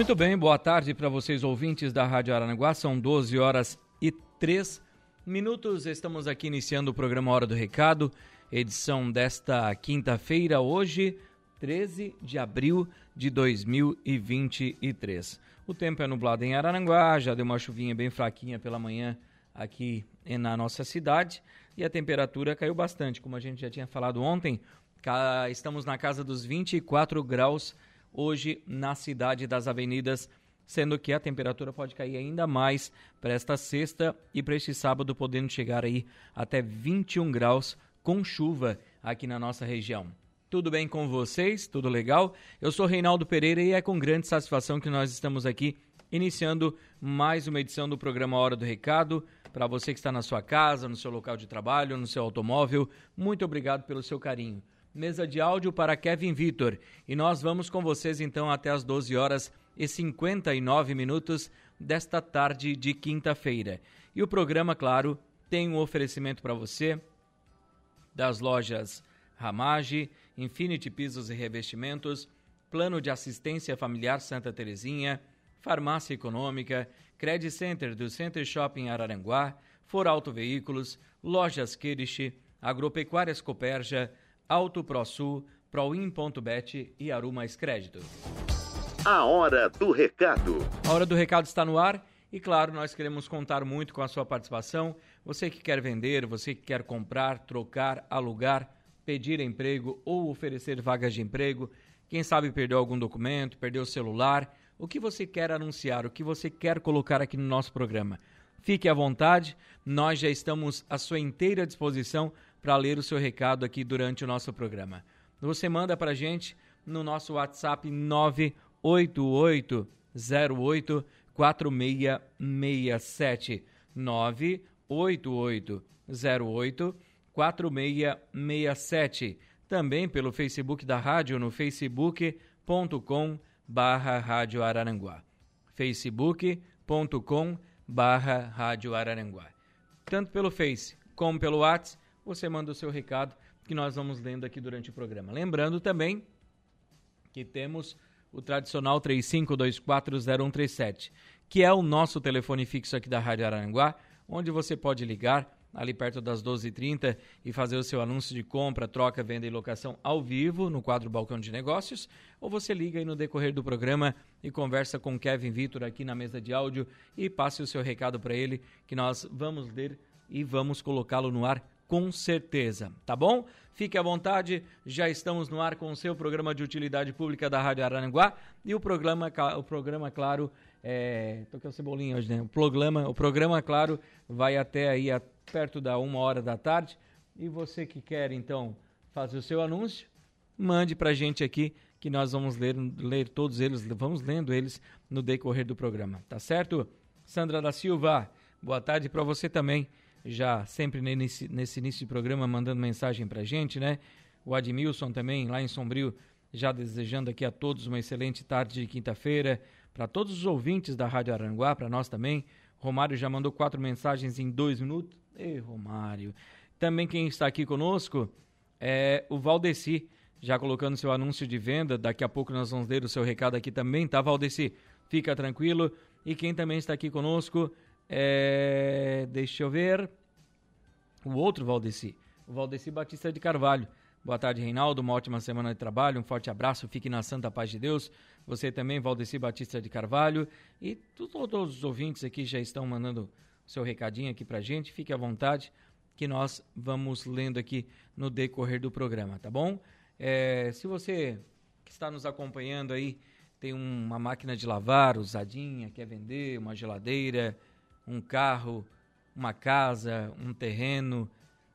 Muito bem, boa tarde para vocês ouvintes da Rádio Aranaguá. São 12 horas e 3 minutos. Estamos aqui iniciando o programa Hora do Recado, edição desta quinta-feira, hoje, 13 de abril de 2023. O tempo é nublado em Araranguá, já deu uma chuvinha bem fraquinha pela manhã aqui na nossa cidade e a temperatura caiu bastante, como a gente já tinha falado ontem. Estamos na casa dos 24 graus hoje na cidade das avenidas, sendo que a temperatura pode cair ainda mais para esta sexta e para este sábado, podendo chegar aí até 21 graus com chuva aqui na nossa região. Tudo bem com vocês? Tudo legal? Eu sou Reinaldo Pereira e é com grande satisfação que nós estamos aqui iniciando mais uma edição do programa Hora do Recado. Para você que está na sua casa, no seu local de trabalho, no seu automóvel, muito obrigado pelo seu carinho mesa de áudio para Kevin Vitor. E nós vamos com vocês então até as 12 horas e 59 minutos desta tarde de quinta-feira. E o programa, claro, tem um oferecimento para você das lojas Ramage, Infinity Pisos e Revestimentos, Plano de Assistência Familiar Santa Terezinha, Farmácia Econômica, Credit Center do Center Shopping Araranguá, For Auto Veículos, Lojas Kirish, Agropecuárias Coperja, Auto ProSul, Proin.bet e Aru Mais Crédito. A hora do recado. A hora do recado está no ar e claro, nós queremos contar muito com a sua participação. Você que quer vender, você que quer comprar, trocar, alugar, pedir emprego ou oferecer vagas de emprego, quem sabe perdeu algum documento, perdeu o celular, o que você quer anunciar, o que você quer colocar aqui no nosso programa. Fique à vontade, nós já estamos à sua inteira disposição para ler o seu recado aqui durante o nosso programa. Você manda para a gente no nosso WhatsApp 98808 4667 98808 4667 também pelo Facebook da rádio no facebook.com barra Rádio Araranguá. facebook.com barra Rádio Araranguá. Tanto pelo Face como pelo WhatsApp você manda o seu recado que nós vamos lendo aqui durante o programa. Lembrando também que temos o tradicional 35240137, que é o nosso telefone fixo aqui da Rádio Aranguá, onde você pode ligar ali perto das 12h30 e fazer o seu anúncio de compra, troca, venda e locação ao vivo no quadro Balcão de Negócios, ou você liga aí no decorrer do programa e conversa com Kevin Vitor aqui na mesa de áudio e passe o seu recado para ele que nós vamos ler e vamos colocá-lo no ar com certeza, tá bom? Fique à vontade, já estamos no ar com o seu programa de utilidade pública da Rádio Aranguá e o programa, o programa claro, é, tô com cebolinha hoje, né? O programa, o programa, claro, vai até aí a, perto da uma hora da tarde e você que quer, então, fazer o seu anúncio, mande pra gente aqui que nós vamos ler, ler todos eles, vamos lendo eles no decorrer do programa, tá certo? Sandra da Silva, boa tarde para você também já sempre nesse, nesse início de programa mandando mensagem para gente, né? O Admilson também, lá em Sombrio, já desejando aqui a todos uma excelente tarde de quinta-feira. Para todos os ouvintes da Rádio Aranguá, para nós também. Romário já mandou quatro mensagens em dois minutos. Ei, Romário. Também quem está aqui conosco é o Valdeci, já colocando seu anúncio de venda. Daqui a pouco nós vamos ler o seu recado aqui também, tá, Valdeci? Fica tranquilo. E quem também está aqui conosco é, deixa eu ver. O outro Valdeci. O Valdeci Batista de Carvalho. Boa tarde, Reinaldo. Uma ótima semana de trabalho. Um forte abraço. Fique na santa paz de Deus. Você também, Valdeci Batista de Carvalho. E todos os ouvintes aqui já estão mandando seu recadinho aqui pra gente. Fique à vontade que nós vamos lendo aqui no decorrer do programa, tá bom? É, se você que está nos acompanhando aí tem uma máquina de lavar usadinha, quer vender uma geladeira, um carro, uma casa, um terreno,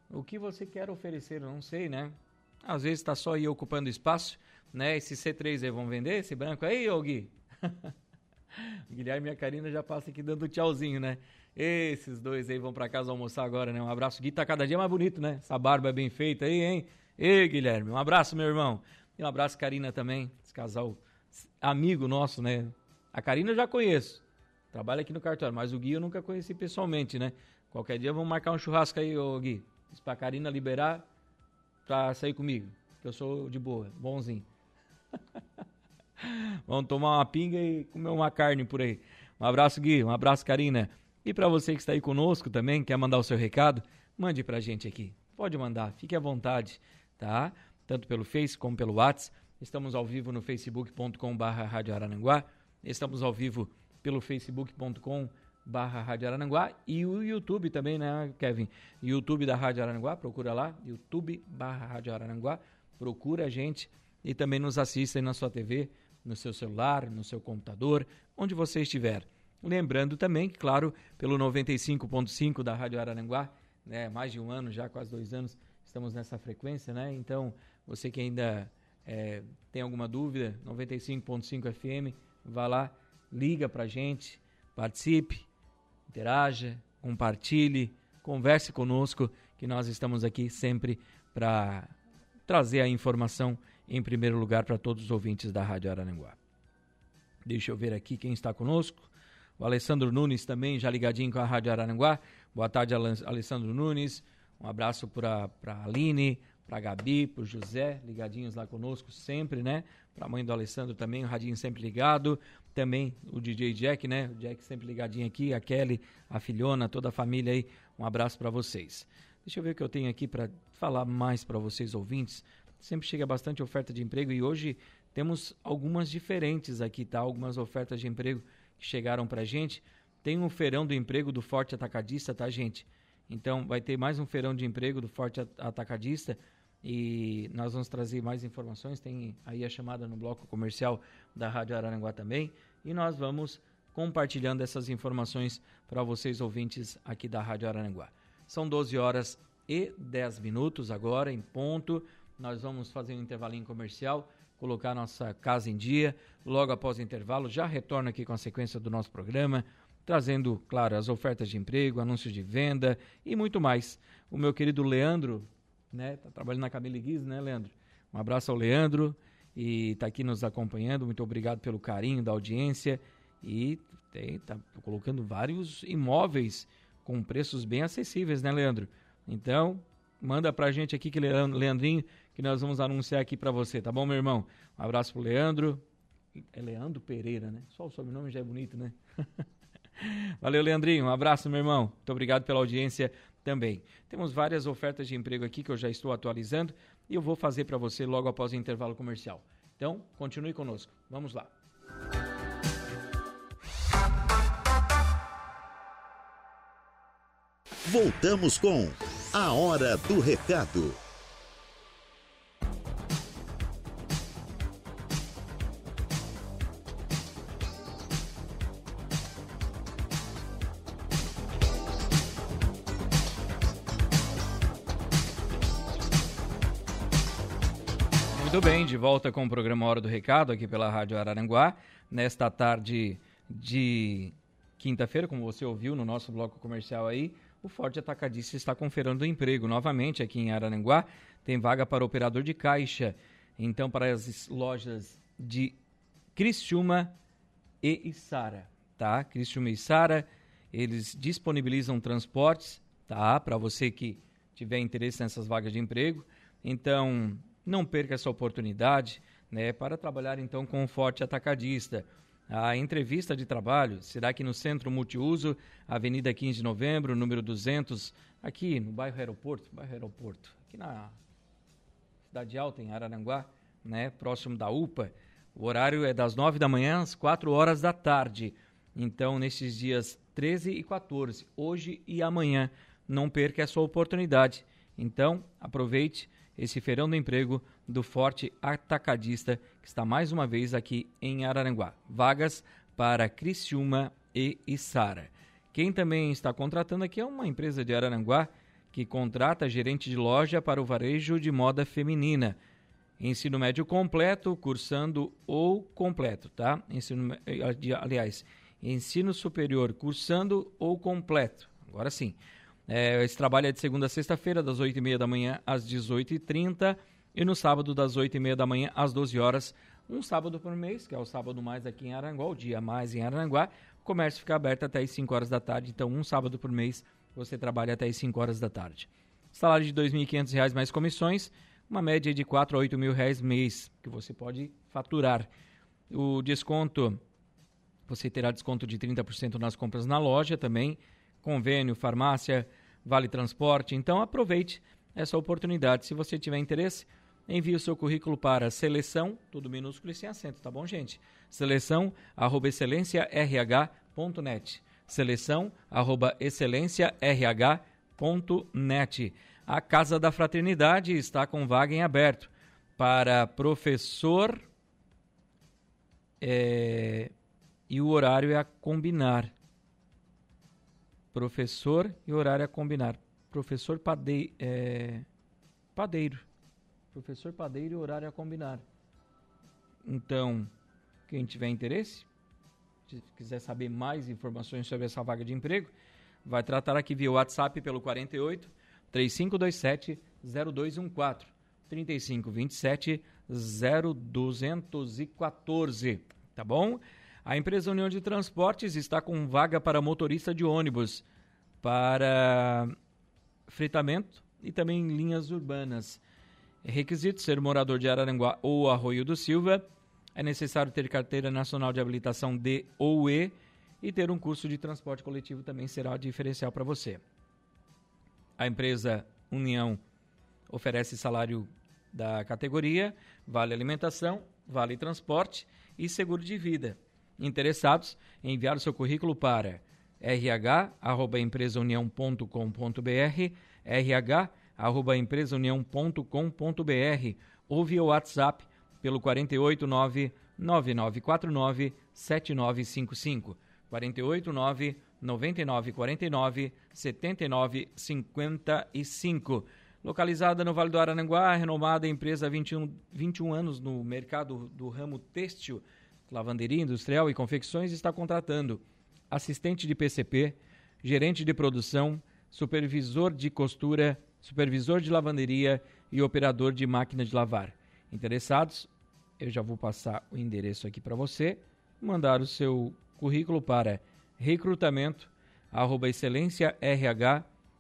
o que você quer oferecer, eu não sei, né? Às vezes está só aí ocupando espaço, né? Esse C3 aí vão vender, esse branco aí, ô Gui? Guilherme e a Karina já passam aqui dando tchauzinho, né? Esses dois aí vão para casa almoçar agora, né? Um abraço. Gui tá cada dia mais bonito, né? Essa barba é bem feita aí, hein? Ei, Guilherme, um abraço, meu irmão. E um abraço, Karina, também. Esse casal amigo nosso, né? A Karina eu já conheço. Trabalha aqui no cartório, mas o Gui eu nunca conheci pessoalmente, né? Qualquer dia vamos marcar um churrasco aí, ô Gui. Se pra Karina liberar pra sair comigo. Que eu sou de boa, bonzinho. vamos tomar uma pinga e comer uma carne por aí. Um abraço, Gui. Um abraço, Karina. E para você que está aí conosco também, quer mandar o seu recado, mande pra gente aqui. Pode mandar, fique à vontade, tá? Tanto pelo Face como pelo WhatsApp. Estamos ao vivo no facebook.com barra Rádio Araranguá. Estamos ao vivo pelo facebook.com barra Rádio e o YouTube também, né, Kevin? YouTube da Rádio Araranguá, procura lá, YouTube barra Rádio procura a gente e também nos assista aí na sua TV, no seu celular, no seu computador, onde você estiver. Lembrando também que, claro, pelo 95.5 da Rádio Araranguá, né, mais de um ano já, quase dois anos, estamos nessa frequência, né? Então, você que ainda é, tem alguma dúvida, 95.5 FM, vá lá, liga para a gente, participe, interaja, compartilhe, converse conosco, que nós estamos aqui sempre para trazer a informação em primeiro lugar para todos os ouvintes da Rádio Araranguá. Deixa eu ver aqui quem está conosco. O Alessandro Nunes também, já ligadinho com a Rádio Araranguá. Boa tarde, Alessandro Nunes. Um abraço para a Aline, para Gabi, para José, ligadinhos lá conosco sempre, né? Para a mãe do Alessandro também, o radinho sempre ligado. Também o DJ Jack, né? O Jack sempre ligadinho aqui, a Kelly, a filhona, toda a família aí. Um abraço para vocês. Deixa eu ver o que eu tenho aqui para falar mais para vocês ouvintes. Sempre chega bastante oferta de emprego e hoje temos algumas diferentes aqui, tá? Algumas ofertas de emprego que chegaram para gente. Tem um feirão do emprego do Forte Atacadista, tá, gente? Então vai ter mais um feirão de emprego do Forte Atacadista e nós vamos trazer mais informações. Tem aí a chamada no bloco comercial da Rádio Araranguá também. E nós vamos compartilhando essas informações para vocês ouvintes aqui da Rádio Araranguá. São 12 horas e 10 minutos agora, em ponto. Nós vamos fazer um intervalinho comercial, colocar nossa casa em dia. Logo após o intervalo, já retorno aqui com a sequência do nosso programa, trazendo, claro, as ofertas de emprego, anúncios de venda e muito mais. O meu querido Leandro né? Tá trabalhando na Camille Guiz, né, Leandro? Um abraço ao Leandro e está aqui nos acompanhando. Muito obrigado pelo carinho da audiência e tem, tá colocando vários imóveis com preços bem acessíveis, né, Leandro? Então, manda pra gente aqui que Leandrinho, que nós vamos anunciar aqui para você, tá bom, meu irmão? Um abraço pro Leandro. É Leandro Pereira, né? Só o sobrenome já é bonito, né? Valeu, Leandrinho. Um abraço, meu irmão. Muito obrigado pela audiência também. Temos várias ofertas de emprego aqui que eu já estou atualizando e eu vou fazer para você logo após o intervalo comercial. Então, continue conosco. Vamos lá. Voltamos com a Hora do Recado. Muito bem, de volta com o programa Hora do Recado aqui pela Rádio Araranguá. Nesta tarde de quinta-feira, como você ouviu no nosso bloco comercial aí, o Forte Atacadista está conferindo emprego novamente aqui em Araranguá. Tem vaga para operador de caixa. Então, para as lojas de Criciúma e Sara, tá? Criciúma e Sara, eles disponibilizam transportes, tá? Para você que tiver interesse nessas vagas de emprego. Então, não perca essa oportunidade né, para trabalhar então com o Forte Atacadista. A entrevista de trabalho será aqui no Centro Multiuso, Avenida 15 de Novembro, número 200, aqui no bairro Aeroporto, bairro Aeroporto, aqui na Cidade Alta, em Araranguá, né, próximo da UPA. O horário é das 9 da manhã às 4 horas da tarde. Então, nesses dias 13 e 14, hoje e amanhã, não perca essa oportunidade. Então, aproveite esse feirão do emprego do Forte Atacadista, que está mais uma vez aqui em Araranguá. Vagas para Criciúma e Içara. Quem também está contratando aqui é uma empresa de Araranguá que contrata gerente de loja para o varejo de moda feminina. ensino médio completo, cursando ou completo, tá? Ensino, eh, aliás, ensino superior, cursando ou completo. Agora sim. É, esse trabalho é de segunda a sexta-feira, das 8h30 da manhã às 18h30 e no sábado, das 8h30 da manhã às 12 horas um sábado por mês, que é o sábado mais aqui em Aranguá, o dia mais em Aranguá. O comércio fica aberto até as 5 horas da tarde, então um sábado por mês você trabalha até as 5 horas da tarde. Salário de R$ 2.500 mais comissões, uma média de R$ 4 a R$ mil reais mês, que você pode faturar. O desconto, você terá desconto de 30% nas compras na loja também, convênio, farmácia, vale transporte. Então aproveite essa oportunidade. Se você tiver interesse, envie o seu currículo para seleção, tudo minúsculo e sem acento, tá bom, gente? Seleção, arroba excelênciarh.net. Seleção, arroba excelênciarh.net. A Casa da Fraternidade está com vaga em aberto para professor é, e o horário é a combinar. Professor e horário a combinar. Professor é, padeiro. Professor padeiro e horário a combinar. Então, quem tiver interesse, se quiser saber mais informações sobre essa vaga de emprego, vai tratar aqui via WhatsApp pelo 48 3527 0214 3527 0214, tá bom? A empresa União de Transportes está com vaga para motorista de ônibus, para fritamento e também linhas urbanas. É requisito ser morador de Araranguá ou Arroio do Silva. É necessário ter carteira nacional de habilitação D ou E e ter um curso de transporte coletivo também será diferencial para você. A empresa União oferece salário da categoria, vale alimentação, vale transporte e seguro de vida. Interessados, enviar o seu currículo para rh@empresaunião.com.br, rh@empresaunião.com.br ou via WhatsApp pelo 489 9949 7955. 489 9949 7955. Localizada no Vale do Arananguá, renomada empresa há 21, 21 anos no mercado do ramo têxtil, lavanderia industrial e confecções, está contratando assistente de PCP, gerente de produção, supervisor de costura, supervisor de lavanderia e operador de máquina de lavar. Interessados? Eu já vou passar o endereço aqui para você. Mandar o seu currículo para recrutamento arroba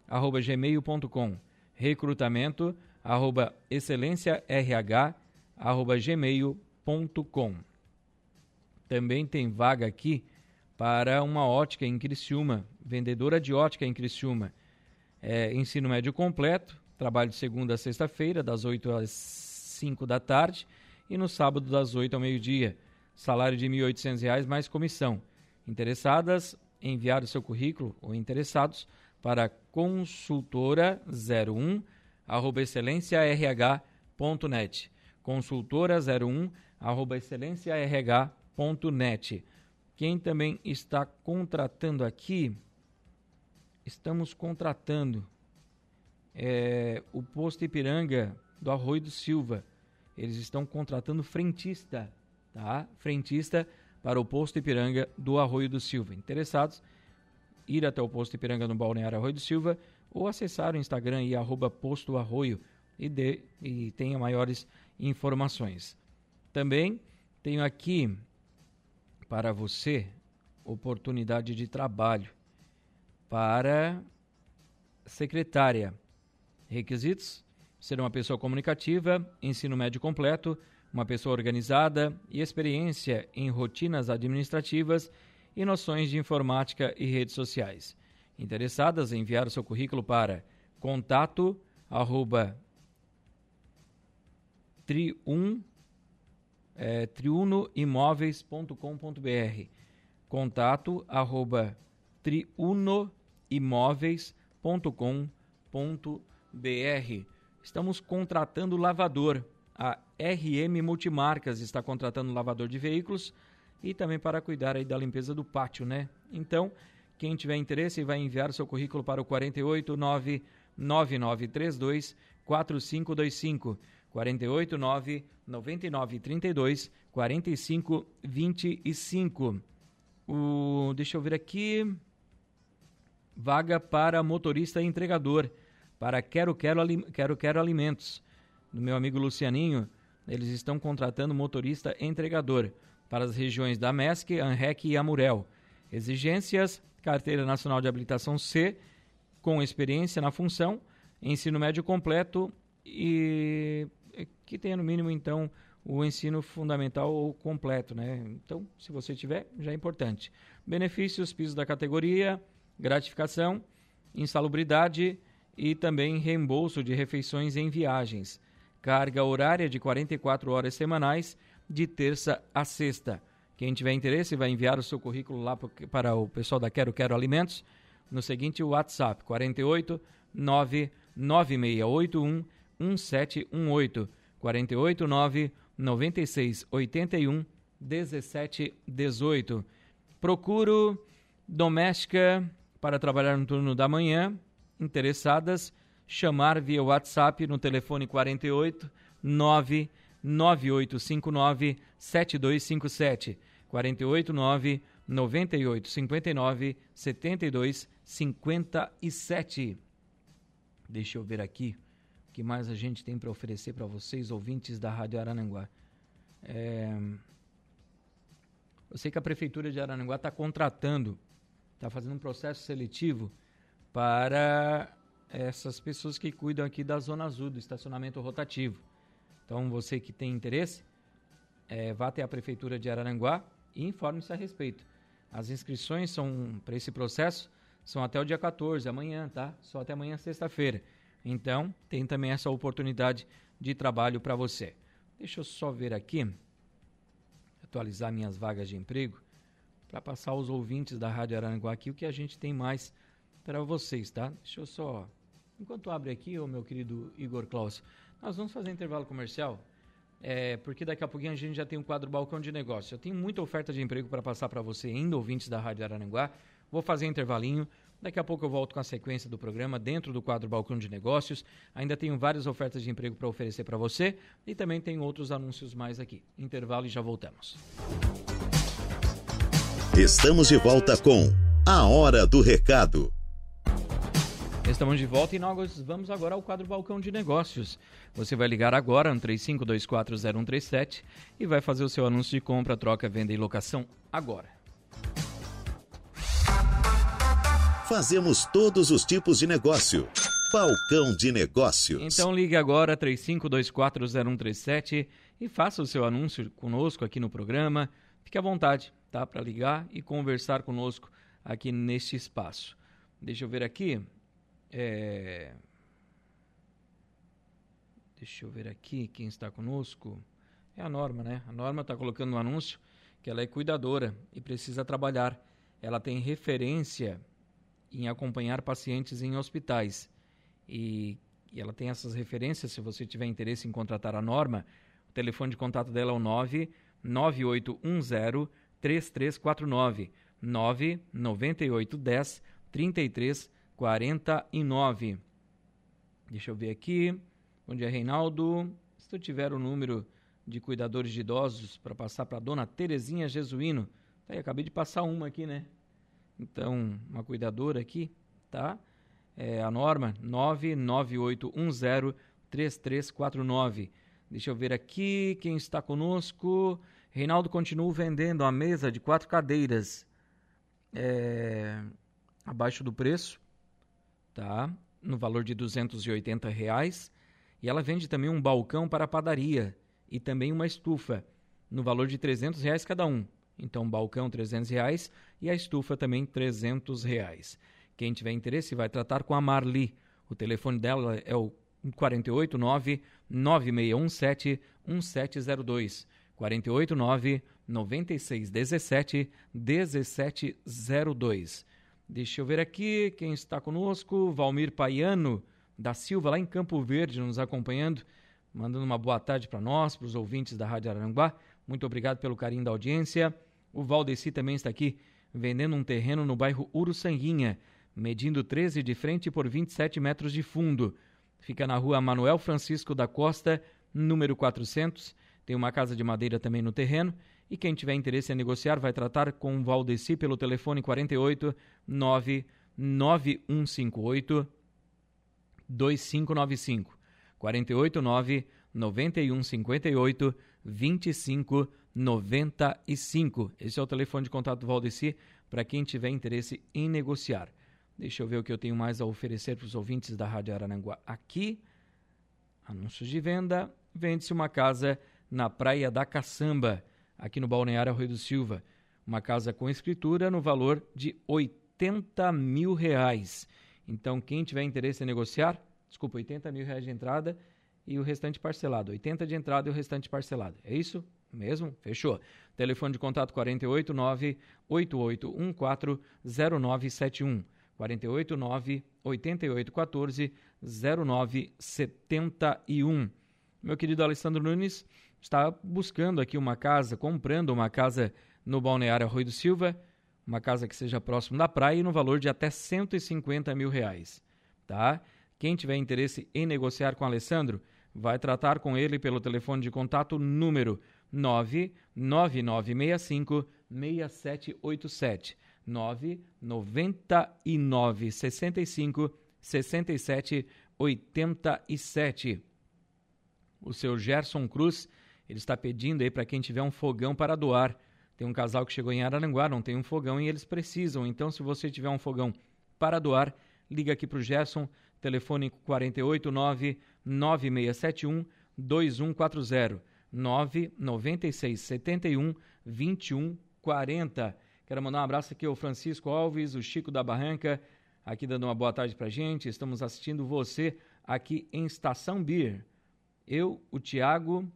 arroba gmail.com recrutamento arroba arroba gmail.com também tem vaga aqui para uma ótica em Criciúma, vendedora de ótica em Criciúma. É, ensino médio completo, trabalho de segunda a sexta-feira, das 8 às 5 da tarde, e no sábado, das 8 ao meio-dia. Salário de R$ 1.800 mais comissão. Interessadas, enviar o seu currículo ou interessados para consultora01 arroba excelênciarh.net consultora01 arroba excelênciarh.net quem também está contratando aqui, estamos contratando é, o posto Ipiranga do Arroio do Silva. Eles estão contratando frentista, tá? Frentista para o posto Ipiranga do Arroio do Silva. Interessados? Ir até o posto Ipiranga no Balneário Arroio do Silva ou acessar o Instagram e arroba posto arroio e, de, e tenha maiores informações. Também tenho aqui para você oportunidade de trabalho para secretária. Requisitos: ser uma pessoa comunicativa, ensino médio completo, uma pessoa organizada e experiência em rotinas administrativas e noções de informática e redes sociais. Interessadas em enviar o seu currículo para contato arroba trium é, triunoimóveis.com.br. Contato arroba triunoimóveis.com.br. Estamos contratando lavador. A RM Multimarcas está contratando lavador de veículos e também para cuidar aí da limpeza do pátio, né? Então, quem tiver interesse vai enviar seu currículo para o 489 9932 4525 489 9932 4525. O, deixa eu ver aqui. Vaga para motorista e entregador para Quero Quero, Quero Quero Alimentos. Do meu amigo Lucianinho, eles estão contratando motorista e entregador para as regiões da MESC, ANREC e Amurel. Exigências: Carteira Nacional de Habilitação C, com experiência na função, ensino médio completo e que tenha no mínimo então o ensino fundamental ou completo, né? Então, se você tiver, já é importante. Benefícios, piso da categoria, gratificação, insalubridade e também reembolso de refeições em viagens. Carga horária de 44 horas semanais, de terça a sexta. Quem tiver interesse vai enviar o seu currículo lá para o pessoal da Quero Quero Alimentos no seguinte WhatsApp 48 99681 1718 48 9 96 81 17 18. Procuro doméstica para trabalhar no turno da manhã. Interessadas, chamar via WhatsApp no telefone 48 9 9859 7257 489 9859 7257. Deixa eu ver aqui que mais a gente tem para oferecer para vocês, ouvintes da Rádio Arananguá. É... Eu sei que a Prefeitura de Arananguá está contratando, está fazendo um processo seletivo para essas pessoas que cuidam aqui da Zona Azul, do estacionamento rotativo. Então, você que tem interesse, é, vá até a Prefeitura de Araranguá e informe-se a respeito. As inscrições são para esse processo são até o dia 14, amanhã, tá? Só até amanhã, sexta-feira. Então, tem também essa oportunidade de trabalho para você. Deixa eu só ver aqui, atualizar minhas vagas de emprego, para passar aos ouvintes da Rádio Araranguá aqui o que a gente tem mais para vocês, tá? Deixa eu só. Enquanto abre aqui, o meu querido Igor Klaus, nós vamos fazer intervalo comercial, é, porque daqui a pouquinho a gente já tem um quadro Balcão de Negócio. Eu tenho muita oferta de emprego para passar para você, ainda ouvintes da Rádio Araranguá. Vou fazer intervalinho. Daqui a pouco eu volto com a sequência do programa dentro do quadro Balcão de Negócios. Ainda tenho várias ofertas de emprego para oferecer para você e também tem outros anúncios mais aqui. Intervalo e já voltamos. Estamos de volta com A Hora do Recado. Estamos de volta e nós vamos agora ao quadro Balcão de Negócios. Você vai ligar agora no 35240137 e vai fazer o seu anúncio de compra, troca, venda e locação agora. Fazemos todos os tipos de negócio. Balcão de Negócios. Então ligue agora 35240137 e faça o seu anúncio conosco aqui no programa. Fique à vontade, tá? Para ligar e conversar conosco aqui neste espaço. Deixa eu ver aqui. É... Deixa eu ver aqui quem está conosco. É a Norma, né? A Norma está colocando no anúncio que ela é cuidadora e precisa trabalhar. Ela tem referência em acompanhar pacientes em hospitais. E, e ela tem essas referências. Se você tiver interesse em contratar a Norma, o telefone de contato dela é o 99810 3349 99810 3349. 49. Deixa eu ver aqui. Bom dia, Reinaldo. Se tu tiver o número de cuidadores de idosos para passar para dona Terezinha Jesuíno. Tá aí, acabei de passar uma aqui, né? Então, uma cuidadora aqui, tá? É a norma 998103349. Deixa eu ver aqui quem está conosco. Reinaldo continua vendendo a mesa de quatro cadeiras é, abaixo do preço tá? No valor de 280 reais. E ela vende também um balcão para padaria e também uma estufa no valor de 300 reais cada um. Então, balcão 300 reais e a estufa também 300 reais. Quem tiver interesse vai tratar com a Marli. O telefone dela é o 489 9617 1702. 489 9617 1702. Deixa eu ver aqui quem está conosco. Valmir Paiano da Silva, lá em Campo Verde, nos acompanhando, mandando uma boa tarde para nós, para os ouvintes da Rádio Aranguá. Muito obrigado pelo carinho da audiência. O Valdeci também está aqui vendendo um terreno no bairro Uruçanguinha, medindo 13 de frente por 27 metros de fundo. Fica na rua Manuel Francisco da Costa, número 400. Tem uma casa de madeira também no terreno. E quem tiver interesse em negociar vai tratar com o Valdeci pelo telefone 48 99158 2595. 48 9 9158 2595. Esse é o telefone de contato do Valdeci para quem tiver interesse em negociar. Deixa eu ver o que eu tenho mais a oferecer para os ouvintes da Rádio Arananguá aqui. Anúncios de venda. Vende-se uma casa na Praia da Caçamba, aqui no Balneário Rio do Silva. Uma casa com escritura no valor de 80 mil reais. Então, quem tiver interesse em negociar, desculpa, 80 mil reais de entrada e o restante parcelado. 80 de entrada e o restante parcelado. É isso mesmo? Fechou. Telefone de contato 489 8814 0971. 489 8814 0971. Meu querido Alessandro Nunes está buscando aqui uma casa, comprando uma casa no Balneário Arroio do Silva, uma casa que seja próximo da praia e no valor de até 150 mil reais. Tá? Quem tiver interesse em negociar com Alessandro, vai tratar com ele pelo telefone de contato número 99965 6787 999 65 67 87. O seu Gerson Cruz, ele está pedindo aí para quem tiver um fogão para doar. Tem um casal que chegou em Araranguá, não tem um fogão e eles precisam. Então, se você tiver um fogão para doar, liga aqui para o Gerson, telefone 489 9671 2140 996 71 2140. Quero mandar um abraço aqui ao Francisco Alves, o Chico da Barranca, aqui dando uma boa tarde pra gente. Estamos assistindo você aqui em Estação Beer. Eu, o Tiago,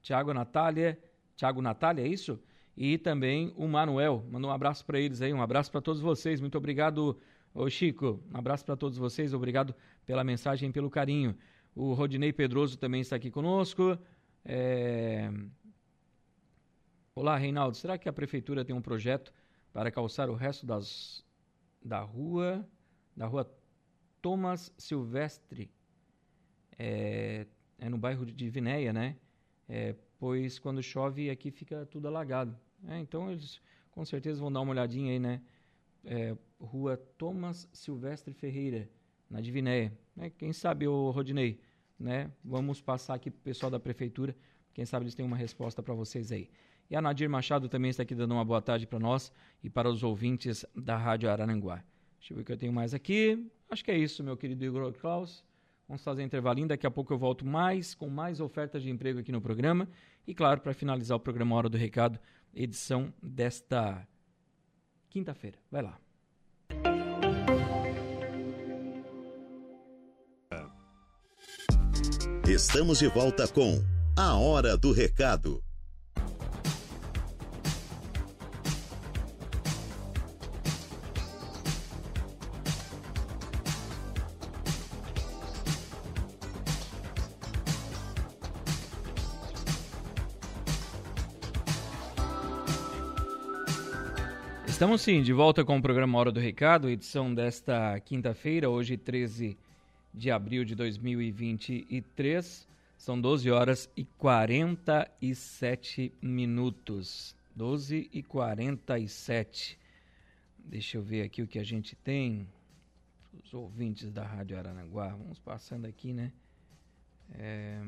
Tiago Natália, Tiago Natália, é isso? E também o Manuel. Manda um abraço para eles aí, um abraço para todos vocês. Muito obrigado, ô Chico. Um abraço para todos vocês, obrigado pela mensagem, pelo carinho. O Rodinei Pedroso também está aqui conosco. É... Olá, Reinaldo. Será que a prefeitura tem um projeto para calçar o resto das, da rua, da rua Thomas Silvestre, é, é no bairro de Vinéia, né? É, pois quando chove aqui fica tudo alagado. É, então eles com certeza vão dar uma olhadinha aí, né? É, rua Thomas Silvestre Ferreira, na Divinéia. Né? Quem sabe, o Rodinei, né? Vamos passar aqui pro pessoal da prefeitura. Quem sabe eles têm uma resposta para vocês aí. E a Nadir Machado também está aqui dando uma boa tarde para nós e para os ouvintes da Rádio Araranguá. Deixa eu ver o que eu tenho mais aqui. Acho que é isso, meu querido Igor Klaus. Vamos fazer um intervalinho. Daqui a pouco eu volto mais com mais ofertas de emprego aqui no programa. E claro, para finalizar o programa Hora do Recado, edição desta quinta-feira. Vai lá. Estamos de volta com A Hora do Recado. Estamos sim, de volta com o programa Hora do Recado, edição desta quinta-feira, hoje 13 de abril de 2023. São 12 horas e 47 minutos. 12 e 47. Deixa eu ver aqui o que a gente tem. Os ouvintes da Rádio Aranaguá. Vamos passando aqui, né? É...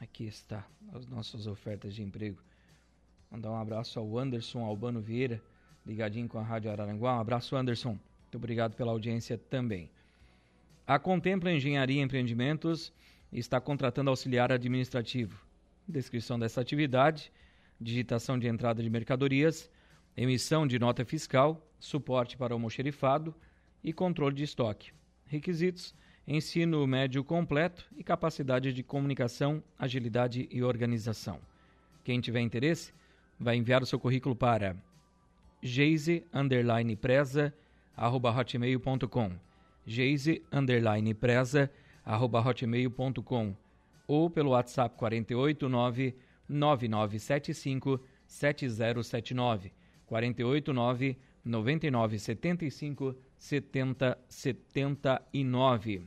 Aqui está as nossas ofertas de emprego. Mandar um abraço ao Anderson Albano Vieira, ligadinho com a Rádio Araranguá. Um abraço, Anderson. Muito obrigado pela audiência também. A Contempla Engenharia e Empreendimentos está contratando auxiliar administrativo. Descrição dessa atividade: digitação de entrada de mercadorias, emissão de nota fiscal, suporte para almoxerifado e controle de estoque. Requisitos: ensino médio completo e capacidade de comunicação, agilidade e organização. Quem tiver interesse, vai enviar o seu currículo para geise_preza@hotmail.com. geise_preza@hotmail.com ou pelo WhatsApp 489 9975 7079 489 9975 7079.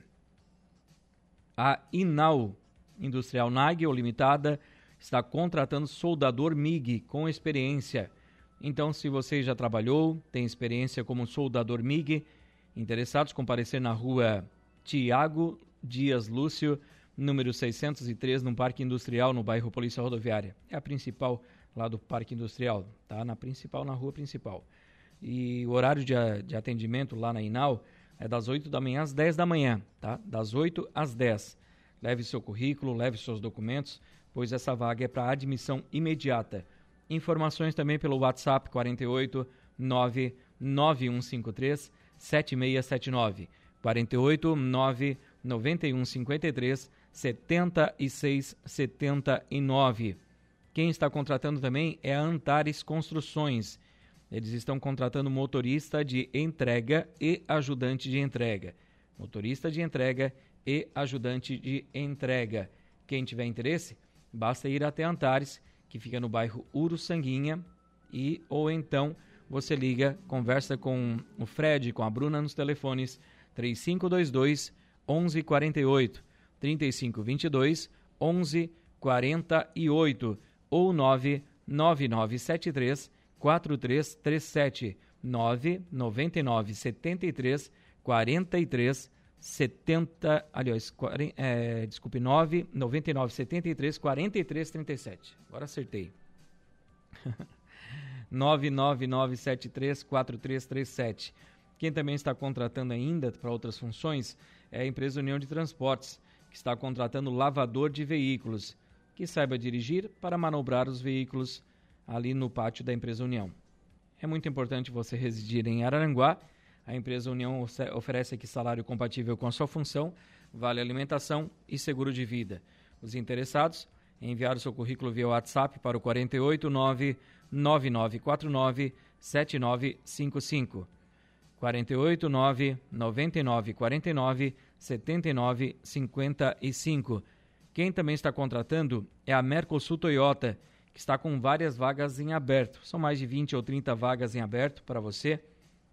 A Inal Industrial Nagel Limitada está contratando soldador MIG com experiência. Então, se você já trabalhou, tem experiência como soldador MIG, interessados comparecer na rua Tiago Dias Lúcio, número 603, no Parque Industrial, no bairro Polícia Rodoviária. É a principal lá do Parque Industrial, tá? Na principal, na rua principal. E o horário de, de atendimento lá na Inal é das 8 da manhã às 10 da manhã, tá? Das 8 às 10. Leve seu currículo, leve seus documentos, pois essa vaga é para admissão imediata. Informações também pelo WhatsApp 48 99153 7679. 48 99153 7679. Quem está contratando também é a Antares Construções. Eles estão contratando motorista de entrega e ajudante de entrega. Motorista de entrega e ajudante de entrega. Quem tiver interesse, basta ir até Antares, que fica no bairro Uruçanguinha, e ou então você liga, conversa com o Fred, com a Bruna nos telefones 3522 1148, 3522 1148 ou 99973 4337 999 73 43 70, aliás, é, desculpe, 9 99 73 43 37. Agora acertei. 99973 4337. Quem também está contratando ainda para outras funções é a empresa União de Transportes, que está contratando lavador de veículos, que saiba dirigir para manobrar os veículos ali no pátio da empresa União. É muito importante você residir em Araranguá. A empresa União oferece aqui salário compatível com a sua função, vale alimentação e seguro de vida. Os interessados, enviar o seu currículo via WhatsApp para o 489 9949 7955. 489 9949 7955. Quem também está contratando é a Mercosul Toyota, que está com várias vagas em aberto. São mais de 20 ou 30 vagas em aberto para você.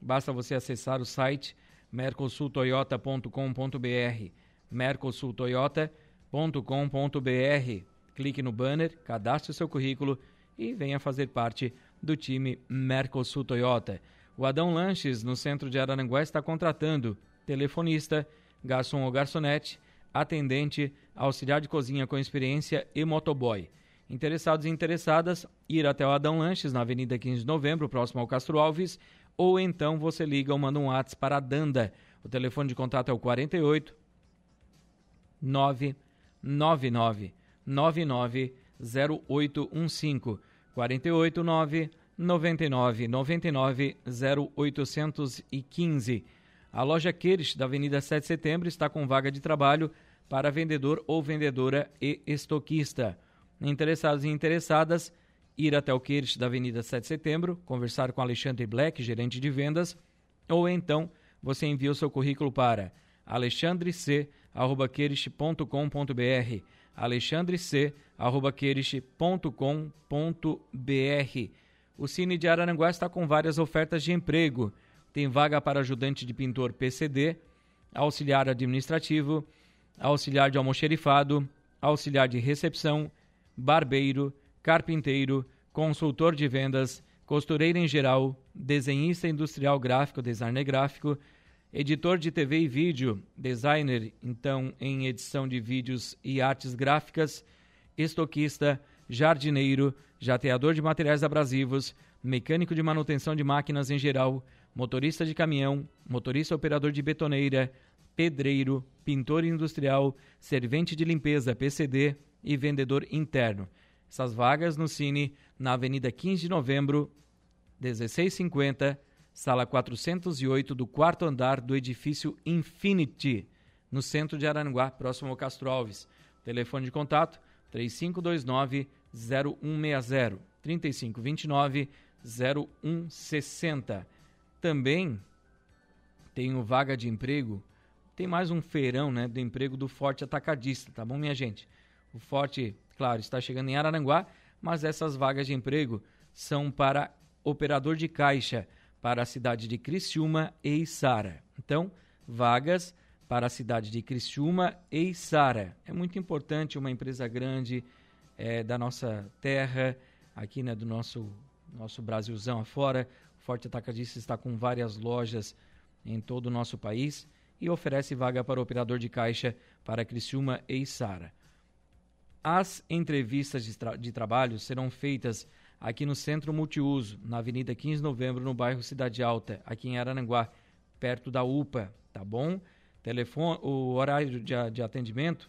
Basta você acessar o site mercosultoyota.com.br mercosultoyota.com.br Clique no banner, cadastre o seu currículo e venha fazer parte do time Mercosul Toyota. O Adão Lanches, no centro de Araranguá, está contratando telefonista, garçom ou garçonete, atendente, auxiliar de cozinha com experiência e motoboy. Interessados e interessadas, ir até o Adão Lanches, na Avenida 15 de Novembro, próximo ao Castro Alves, ou então você liga ou manda um WhatsApp para a Danda. O telefone de contato é o 48 999 990815 489 99 99 0815. A loja Queires, da Avenida 7 de Setembro, está com vaga de trabalho para vendedor ou vendedora e estoquista. Interessados e interessadas, ir até o Queires da Avenida 7 de Setembro, conversar com Alexandre Black, gerente de vendas, ou então você envia o seu currículo para alexandrec.com.br alexandrec.com.br O Cine de Araranguá está com várias ofertas de emprego. Tem vaga para ajudante de pintor PCD, auxiliar administrativo, auxiliar de almoxerifado, auxiliar de recepção, barbeiro, carpinteiro, consultor de vendas, costureira em geral, desenhista industrial gráfico, designer gráfico, editor de TV e vídeo, designer, então, em edição de vídeos e artes gráficas, estoquista, jardineiro, jateador de materiais abrasivos, mecânico de manutenção de máquinas em geral, motorista de caminhão, motorista operador de betoneira, pedreiro, pintor industrial, servente de limpeza PCD e vendedor interno. Essas vagas no Cine, na Avenida 15 de Novembro, 1650, sala 408 do quarto andar do edifício Infinity, no centro de Aranguá, próximo ao Castro Alves. Telefone de contato 3529 0160 3529 0160. Também tenho vaga de emprego, tem mais um feirão, né, do emprego do Forte Atacadista, tá bom, minha gente? O Forte, claro, está chegando em Aranguá, mas essas vagas de emprego são para operador de caixa para a cidade de Criciúma e Içara. Então, vagas para a cidade de Criciúma e Sara. É muito importante uma empresa grande é, da nossa terra, aqui né, do nosso, nosso Brasilzão afora. O Forte Atacadista está com várias lojas em todo o nosso país e oferece vaga para operador de caixa para Criciúma e Sara. As entrevistas de, tra de trabalho serão feitas aqui no Centro Multiuso, na Avenida 15 de Novembro, no bairro Cidade Alta, aqui em Araranguá, perto da UPA, tá bom? Telefone, o horário de, de atendimento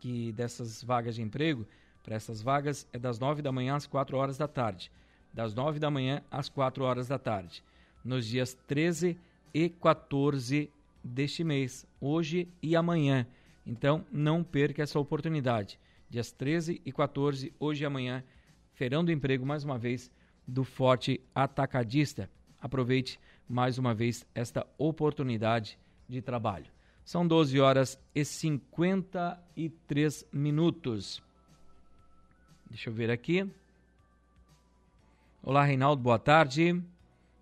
que dessas vagas de emprego, para essas vagas, é das 9 da manhã às 4 horas da tarde. Das 9 da manhã às 4 horas da tarde. Nos dias 13 e 14 deste mês, hoje e amanhã. Então, não perca essa oportunidade. Dias 13 e 14, hoje e amanhã, Feirão do Emprego, mais uma vez, do Forte Atacadista. Aproveite mais uma vez esta oportunidade de trabalho. São 12 horas e 53 minutos. Deixa eu ver aqui. Olá, Reinaldo, boa tarde.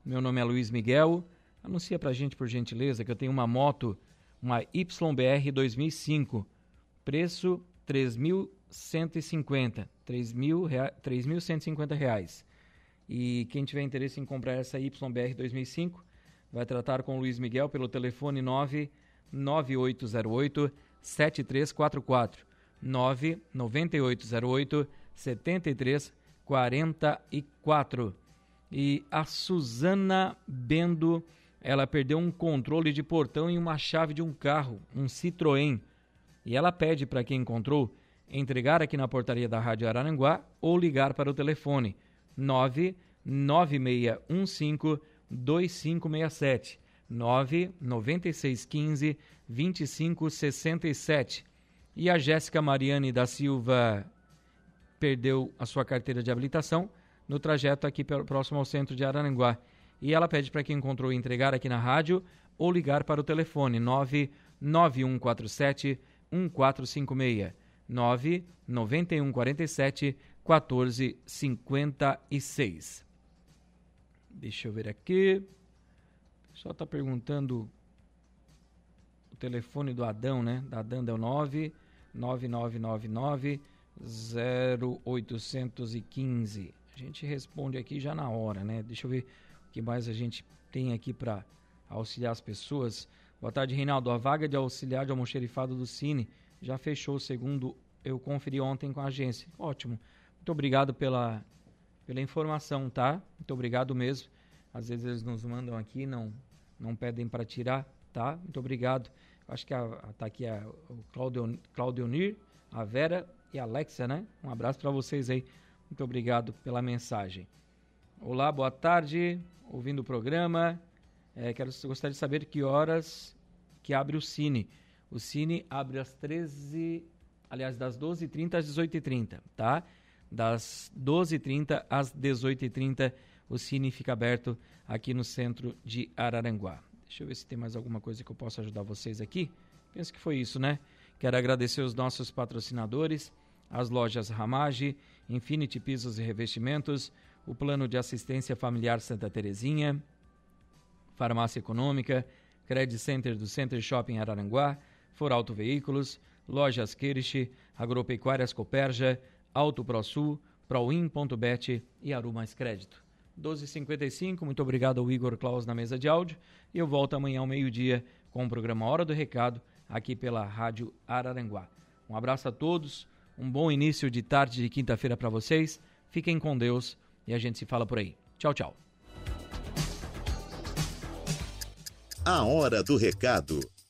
Meu nome é Luiz Miguel. Anuncia pra gente, por gentileza, que eu tenho uma moto, uma YBR 2005. Preço 3.150. 3.150 reais. E quem tiver interesse em comprar essa YBR 2005, vai tratar com o Luiz Miguel pelo telefone 99808 7344 99808 7344. E a Suzana Bendo ela perdeu um controle de portão e uma chave de um carro, um Citroën. E ela pede para quem encontrou entregar aqui na portaria da Rádio Araranguá ou ligar para o telefone 99615 2567 99615 2567. E a Jéssica Mariane da Silva perdeu a sua carteira de habilitação no trajeto aqui próximo ao centro de Araranguá e ela pede para quem encontrou entregar aqui na rádio ou ligar para o telefone 99147 1456 99147 1456. Deixa eu ver aqui. Só está perguntando o telefone do Adão, né? Da Adão é o 9 9999 0815. A gente responde aqui já na hora, né? Deixa eu ver que mais a gente tem aqui para auxiliar as pessoas. Boa tarde, Reinaldo. A vaga de auxiliar de almoxerifado do Cine já fechou, segundo eu conferi ontem com a agência. Ótimo. Muito obrigado pela, pela informação, tá? Muito obrigado mesmo. Às vezes eles nos mandam aqui, não, não pedem para tirar, tá? Muito obrigado. Acho que está aqui a, o Claudio, Claudionir, a Vera e a Alexia, né? Um abraço para vocês aí. Muito obrigado pela mensagem. Olá, boa tarde ouvindo o programa. É, quero gostaria de saber que horas que abre o Cine. O Cine abre às 13, aliás, das 12h30 às 18h30, tá? Das 12h30 às 18h30, o Cine fica aberto aqui no centro de Araranguá. Deixa eu ver se tem mais alguma coisa que eu possa ajudar vocês aqui. Penso que foi isso, né? Quero agradecer os nossos patrocinadores, as lojas Ramage, Infinity Pisos e Revestimentos, o Plano de Assistência Familiar Santa Terezinha, Farmácia Econômica, Credit Center do Center Shopping Araranguá, Foralto Veículos, Lojas Kirsch, Agropecuárias Coperja, Auto ProSul, Proin.bet e Aru Mais Crédito. 12h55, muito obrigado ao Igor Claus na mesa de áudio e eu volto amanhã ao meio-dia com o programa Hora do Recado aqui pela Rádio Araranguá. Um abraço a todos, um bom início de tarde de quinta-feira para vocês, fiquem com Deus e a gente se fala por aí. Tchau, tchau. A Hora do Recado,